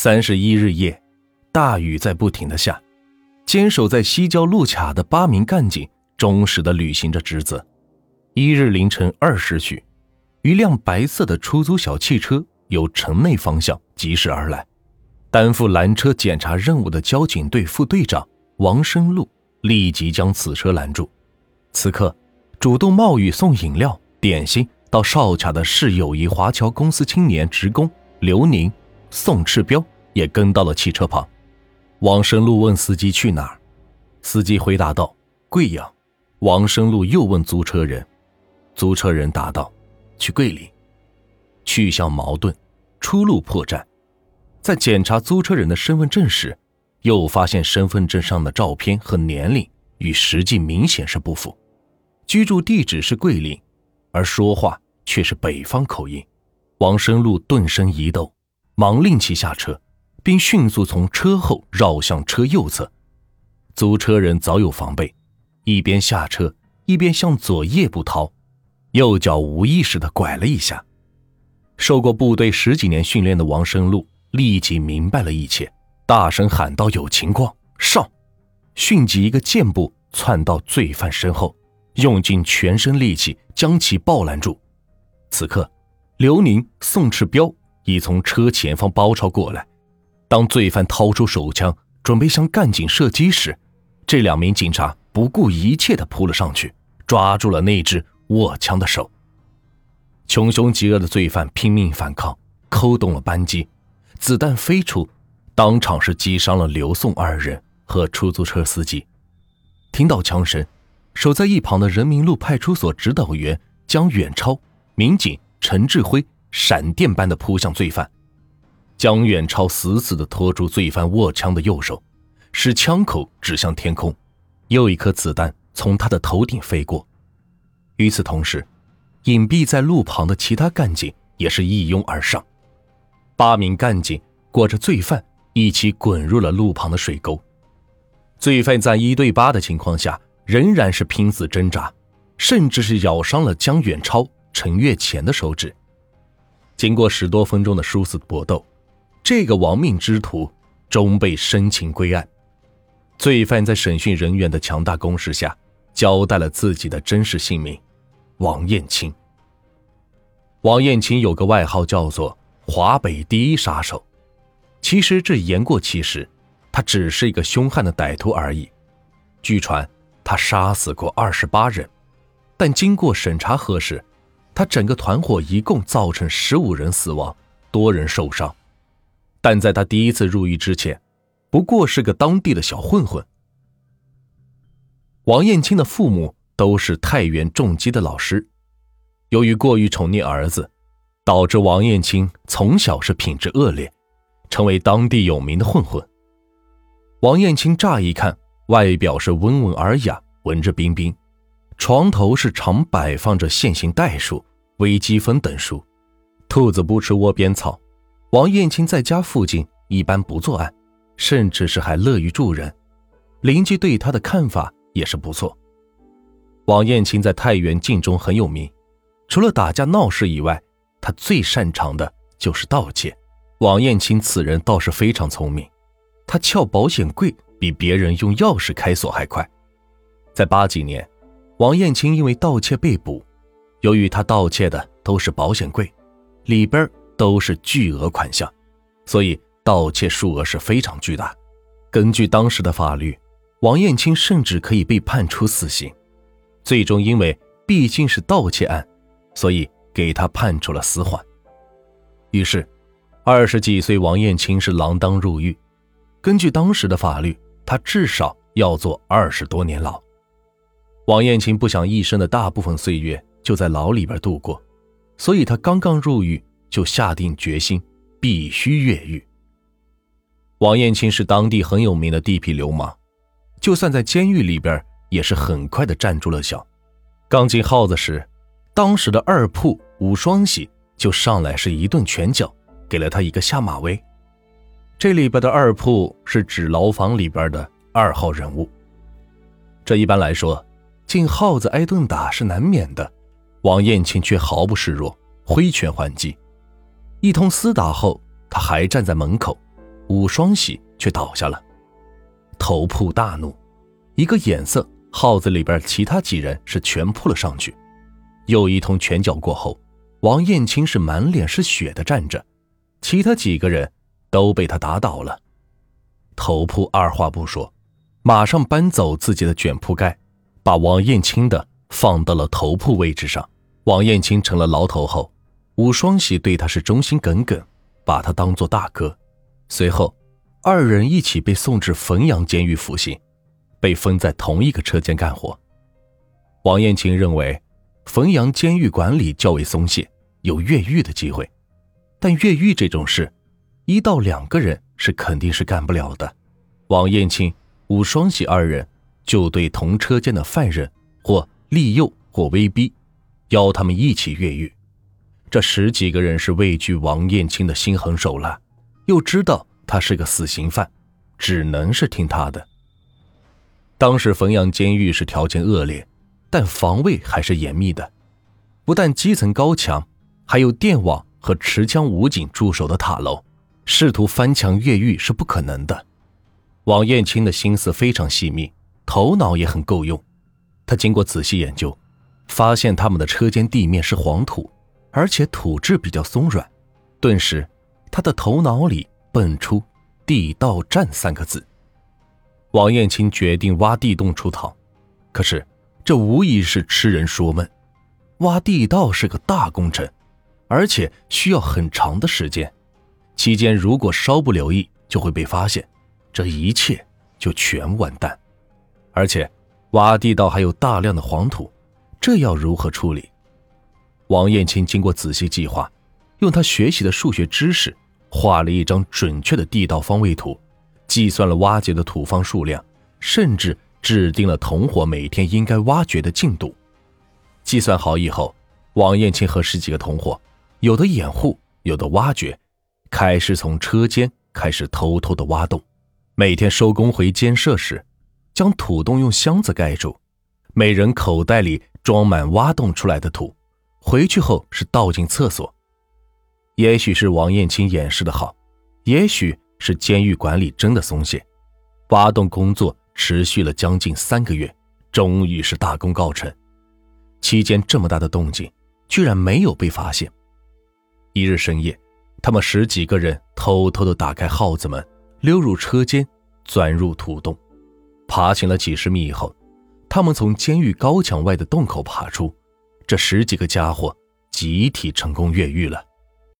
三十一日夜，大雨在不停的下。坚守在西郊路卡的八名干警忠实的履行着职责。一日凌晨二时许，一辆白色的出租小汽车由城内方向疾驶而来。担负拦车检查任务的交警队副队长王生禄立即将此车拦住。此刻，主动冒雨送饮料、点心到哨卡的市友谊华侨公司青年职工刘宁、宋赤标也跟到了汽车旁。王生路问司机去哪，司机回答道：“贵阳。”王生路又问租车人，租车人答道：“去桂林。”去向矛盾，出路破绽。在检查租车人的身份证时，又发现身份证上的照片和年龄与实际明显是不符，居住地址是桂林，而说话却是北方口音。王生路顿生疑窦，忙令其下车。并迅速从车后绕向车右侧，租车人早有防备，一边下车一边向左腋部掏，右脚无意识地拐了一下。受过部队十几年训练的王生禄立即明白了一切，大声喊道：“有情况，上！”迅即一个箭步窜到罪犯身后，用尽全身力气将其抱拦住。此刻，刘宁、宋赤彪已从车前方包抄过来。当罪犯掏出手枪准备向干警射击时，这两名警察不顾一切地扑了上去，抓住了那只握枪的手。穷凶极恶的罪犯拼命反抗，扣动了扳机，子弹飞出，当场是击伤了刘宋二人和出租车司机。听到枪声，守在一旁的人民路派出所指导员江远超、民警陈志辉闪电般的扑向罪犯。江远超死死地拖住罪犯握枪的右手，使枪口指向天空，又一颗子弹从他的头顶飞过。与此同时，隐蔽在路旁的其他干警也是一拥而上，八名干警裹着罪犯一起滚入了路旁的水沟。罪犯在一对八的情况下，仍然是拼死挣扎，甚至是咬伤了江远超、陈月前的手指。经过十多分钟的殊死搏斗。这个亡命之徒终被申请归案。罪犯在审讯人员的强大攻势下，交代了自己的真实姓名：王艳青。王艳青有个外号叫做“华北第一杀手”，其实这言过其实，他只是一个凶悍的歹徒而已。据传，他杀死过二十八人，但经过审查核实，他整个团伙一共造成十五人死亡，多人受伤。但在他第一次入狱之前，不过是个当地的小混混。王艳青的父母都是太原重机的老师，由于过于宠溺儿子，导致王艳青从小是品质恶劣，成为当地有名的混混。王艳青乍一看，外表是温文尔雅、文质彬彬，床头是常摆放着《现行代数》《微积分》等书。兔子不吃窝边草。王艳青在家附近一般不作案，甚至是还乐于助人，邻居对他的看法也是不错。王艳青在太原境中很有名，除了打架闹事以外，他最擅长的就是盗窃。王艳青此人倒是非常聪明，他撬保险柜比别人用钥匙开锁还快。在八几年，王艳青因为盗窃被捕，由于他盗窃的都是保险柜，里边都是巨额款项，所以盗窃数额是非常巨大。根据当时的法律，王艳青甚至可以被判处死刑。最终因为毕竟是盗窃案，所以给他判处了死缓。于是，二十几岁王艳青是锒铛入狱。根据当时的法律，他至少要坐二十多年牢。王艳青不想一生的大部分岁月就在牢里边度过，所以他刚刚入狱。就下定决心，必须越狱。王艳青是当地很有名的地痞流氓，就算在监狱里边，也是很快的站住了脚。刚进号子时，当时的二铺武双喜就上来是一顿拳脚，给了他一个下马威。这里边的二铺是指牢房里边的二号人物。这一般来说，进号子挨顿打是难免的，王艳青却毫不示弱，挥拳还击。一通厮打后，他还站在门口，武双喜却倒下了。头铺大怒，一个眼色，号子里边其他几人是全扑了上去。又一通拳脚过后，王艳青是满脸是血的站着，其他几个人都被他打倒了。头铺二话不说，马上搬走自己的卷铺盖，把王艳青的放到了头铺位置上。王艳青成了牢头后，武双喜对他是忠心耿耿，把他当做大哥。随后。二人一起被送至汾阳监狱服刑，被分在同一个车间干活。王艳青认为，汾阳监狱管理较为松懈，有越狱的机会。但越狱这种事，一到两个人是肯定是干不了的。王艳青、武双喜二人就对同车间的犯人或利诱或威逼，邀他们一起越狱。这十几个人是畏惧王艳青的心狠手辣，又知道。他是个死刑犯，只能是听他的。当时汾阳监狱是条件恶劣，但防卫还是严密的，不但基层高墙，还有电网和持枪武警驻守的塔楼，试图翻墙越狱是不可能的。王艳青的心思非常细密，头脑也很够用。他经过仔细研究，发现他们的车间地面是黄土，而且土质比较松软，顿时他的头脑里。蹦出“地道战”三个字，王艳青决定挖地洞出逃。可是这无疑是痴人说梦，挖地道是个大工程，而且需要很长的时间。期间如果稍不留意，就会被发现，这一切就全完蛋。而且挖地道还有大量的黄土，这要如何处理？王艳青经过仔细计划，用他学习的数学知识。画了一张准确的地道方位图，计算了挖掘的土方数量，甚至制定了同伙每天应该挖掘的进度。计算好以后，王艳青和十几个同伙，有的掩护，有的挖掘，开始从车间开始偷偷的挖洞。每天收工回监舍时，将土洞用箱子盖住，每人口袋里装满挖洞出来的土，回去后是倒进厕所。也许是王艳青掩饰的好，也许是监狱管理真的松懈，挖洞工作持续了将近三个月，终于是大功告成。期间这么大的动静，居然没有被发现。一日深夜，他们十几个人偷偷的打开号子门，溜入车间，钻入土洞，爬行了几十米以后，他们从监狱高墙外的洞口爬出。这十几个家伙集体成功越狱了。